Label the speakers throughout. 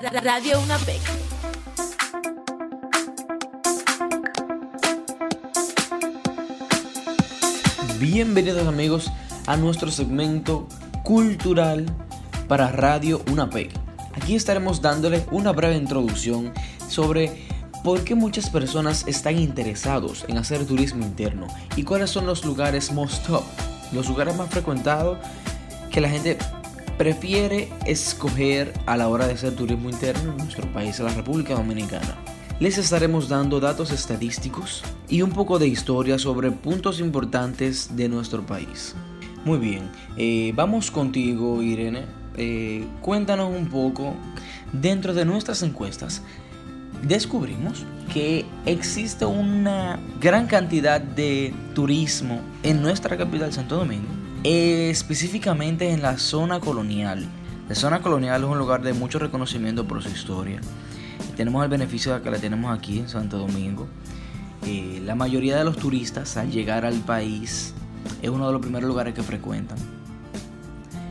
Speaker 1: Radio UNAPEC.
Speaker 2: Bienvenidos amigos a nuestro segmento cultural para Radio UNAPEC. Aquí estaremos dándole una breve introducción sobre por qué muchas personas están interesados en hacer turismo interno y cuáles son los lugares most top, los lugares más frecuentados que la gente prefiere escoger a la hora de hacer turismo interno en nuestro país, la República Dominicana. Les estaremos dando datos estadísticos y un poco de historia sobre puntos importantes de nuestro país. Muy bien, eh, vamos contigo Irene. Eh, cuéntanos un poco, dentro de nuestras encuestas, descubrimos que existe una gran cantidad de turismo en nuestra capital Santo Domingo, específicamente en la zona colonial. La zona colonial es un lugar de mucho reconocimiento por su historia. tenemos el beneficio de que la tenemos aquí en Santo Domingo. Eh, la mayoría de los turistas al llegar al país es uno de los primeros lugares que frecuentan.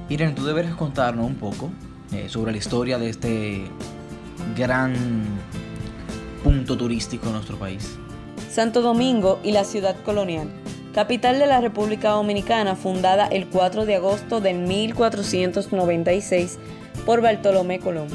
Speaker 2: Miren, tú deberes contarnos un poco eh, sobre la historia de este gran punto turístico en nuestro país.
Speaker 3: Santo Domingo y la ciudad colonial, capital de la República Dominicana, fundada el 4 de agosto de 1496 por Bartolomé Colón,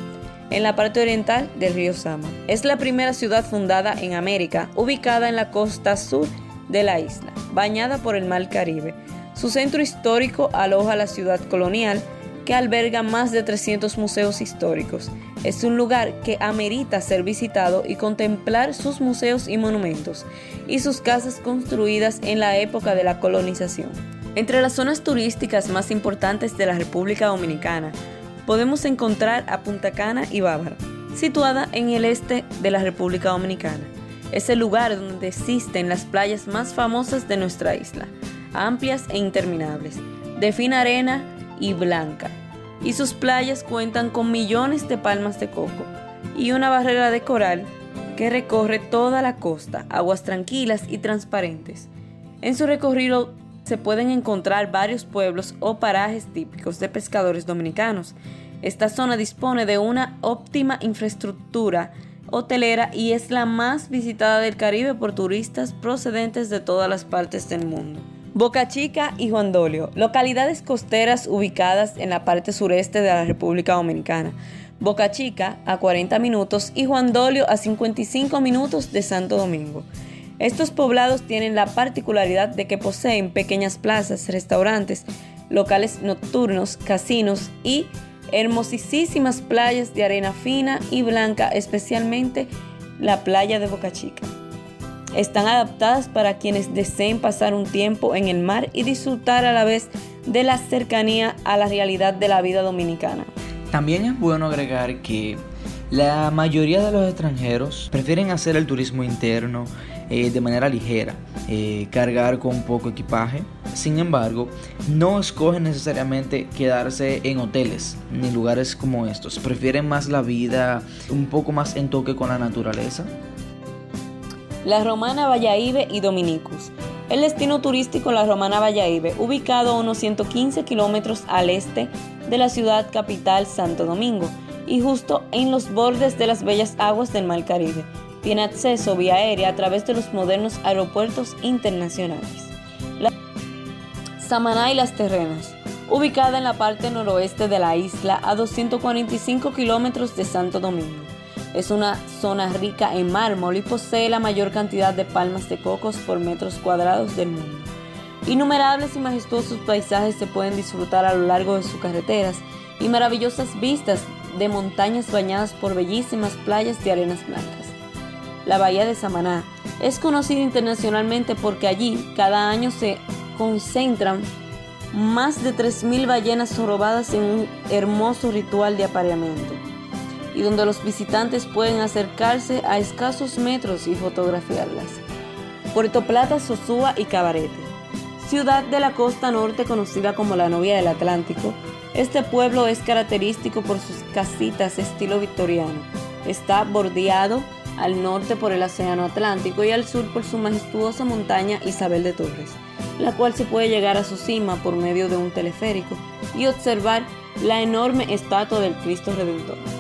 Speaker 3: en la parte oriental del río Sama. Es la primera ciudad fundada en América, ubicada en la costa sur de la isla, bañada por el Mar Caribe. Su centro histórico aloja la ciudad colonial, que alberga más de 300 museos históricos. Es un lugar que amerita ser visitado y contemplar sus museos y monumentos y sus casas construidas en la época de la colonización. Entre las zonas turísticas más importantes de la República Dominicana podemos encontrar a Punta Cana y Bávara, situada en el este de la República Dominicana. Es el lugar donde existen las playas más famosas de nuestra isla, amplias e interminables, de fina arena y blanca, y sus playas cuentan con millones de palmas de coco y una barrera de coral que recorre toda la costa, aguas tranquilas y transparentes. En su recorrido se pueden encontrar varios pueblos o parajes típicos de pescadores dominicanos. Esta zona dispone de una óptima infraestructura hotelera y es la más visitada del Caribe por turistas procedentes de todas las partes del mundo. Boca Chica y Juan Dolio, localidades costeras ubicadas en la parte sureste de la República Dominicana. Boca Chica a 40 minutos y Juan Dolio a 55 minutos de Santo Domingo. Estos poblados tienen la particularidad de que poseen pequeñas plazas, restaurantes, locales nocturnos, casinos y hermosísimas playas de arena fina y blanca, especialmente la playa de Boca Chica. Están adaptadas para quienes deseen pasar un tiempo en el mar y disfrutar a la vez de la cercanía a la realidad de la vida dominicana.
Speaker 2: También es bueno agregar que la mayoría de los extranjeros prefieren hacer el turismo interno eh, de manera ligera, eh, cargar con poco equipaje. Sin embargo, no escogen necesariamente quedarse en hoteles ni lugares como estos. Prefieren más la vida un poco más en toque con la naturaleza
Speaker 3: la Romana Vallaíbe y Dominicus. El destino turístico La Romana Vallaíbe, ubicado a unos 115 kilómetros al este de la ciudad capital Santo Domingo y justo en los bordes de las bellas aguas del Mar Caribe. Tiene acceso vía aérea a través de los modernos aeropuertos internacionales. La Samaná y las Terrenas, ubicada en la parte noroeste de la isla a 245 kilómetros de Santo Domingo. Es una zona rica en mármol y posee la mayor cantidad de palmas de cocos por metros cuadrados del mundo. Innumerables y majestuosos paisajes se pueden disfrutar a lo largo de sus carreteras y maravillosas vistas de montañas bañadas por bellísimas playas de arenas blancas. La bahía de Samaná es conocida internacionalmente porque allí cada año se concentran más de 3.000 ballenas robadas en un hermoso ritual de apareamiento y donde los visitantes pueden acercarse a escasos metros y fotografiarlas. Puerto Plata, Sosúa y Cabarete. Ciudad de la costa norte conocida como la novia del Atlántico, este pueblo es característico por sus casitas estilo victoriano. Está bordeado al norte por el Océano Atlántico y al sur por su majestuosa montaña Isabel de Torres, la cual se puede llegar a su cima por medio de un teleférico y observar la enorme estatua del Cristo Redentor.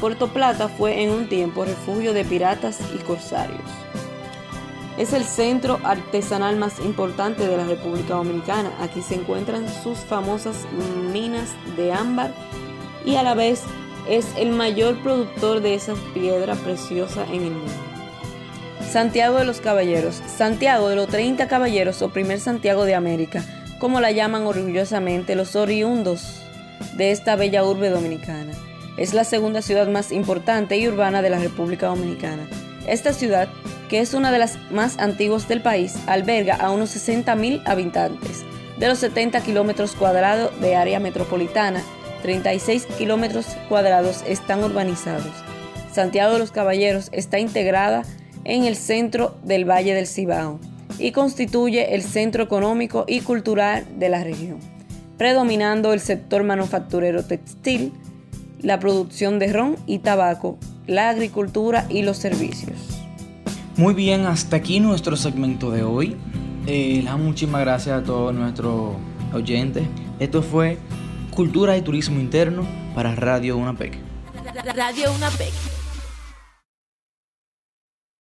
Speaker 3: Puerto Plata fue en un tiempo refugio de piratas y corsarios. Es el centro artesanal más importante de la República Dominicana. Aquí se encuentran sus famosas minas de ámbar y a la vez es el mayor productor de esa piedra preciosa en el mundo. Santiago de los Caballeros. Santiago de los 30 Caballeros o primer Santiago de América, como la llaman orgullosamente los oriundos de esta bella urbe dominicana. Es la segunda ciudad más importante y urbana de la República Dominicana. Esta ciudad, que es una de las más antiguas del país, alberga a unos 60.000 habitantes. De los 70 kilómetros cuadrados de área metropolitana, 36 kilómetros cuadrados están urbanizados. Santiago de los Caballeros está integrada en el centro del Valle del Cibao y constituye el centro económico y cultural de la región, predominando el sector manufacturero textil, la producción de ron y tabaco, la agricultura y los servicios.
Speaker 2: Muy bien, hasta aquí nuestro segmento de hoy. Eh, muchísimas gracias a todos nuestros oyentes. Esto fue Cultura y Turismo Interno para Radio UNAPEC.
Speaker 1: Radio UNAPEC